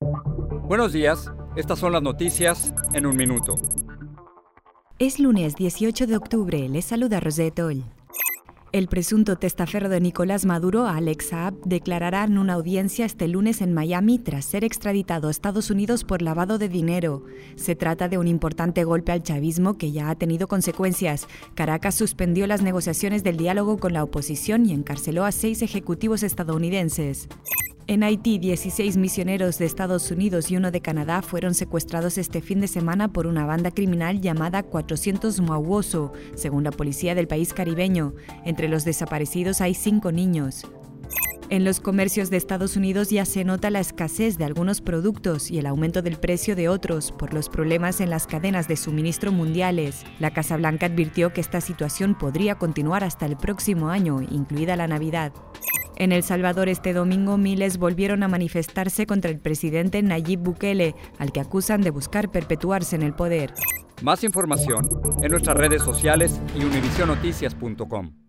Buenos días, estas son las noticias en un minuto. Es lunes 18 de octubre, les saluda Rosette Oll. El presunto testaferro de Nicolás Maduro, Alex Saab, declarará en una audiencia este lunes en Miami tras ser extraditado a Estados Unidos por lavado de dinero. Se trata de un importante golpe al chavismo que ya ha tenido consecuencias. Caracas suspendió las negociaciones del diálogo con la oposición y encarceló a seis ejecutivos estadounidenses. En Haití, 16 misioneros de Estados Unidos y uno de Canadá fueron secuestrados este fin de semana por una banda criminal llamada 400 Mauoso, según la policía del país caribeño. Entre los desaparecidos hay cinco niños. En los comercios de Estados Unidos ya se nota la escasez de algunos productos y el aumento del precio de otros por los problemas en las cadenas de suministro mundiales. La Casa Blanca advirtió que esta situación podría continuar hasta el próximo año, incluida la Navidad. En El Salvador este domingo miles volvieron a manifestarse contra el presidente Nayib Bukele, al que acusan de buscar perpetuarse en el poder. Más información en nuestras redes sociales y univisionoticias.com.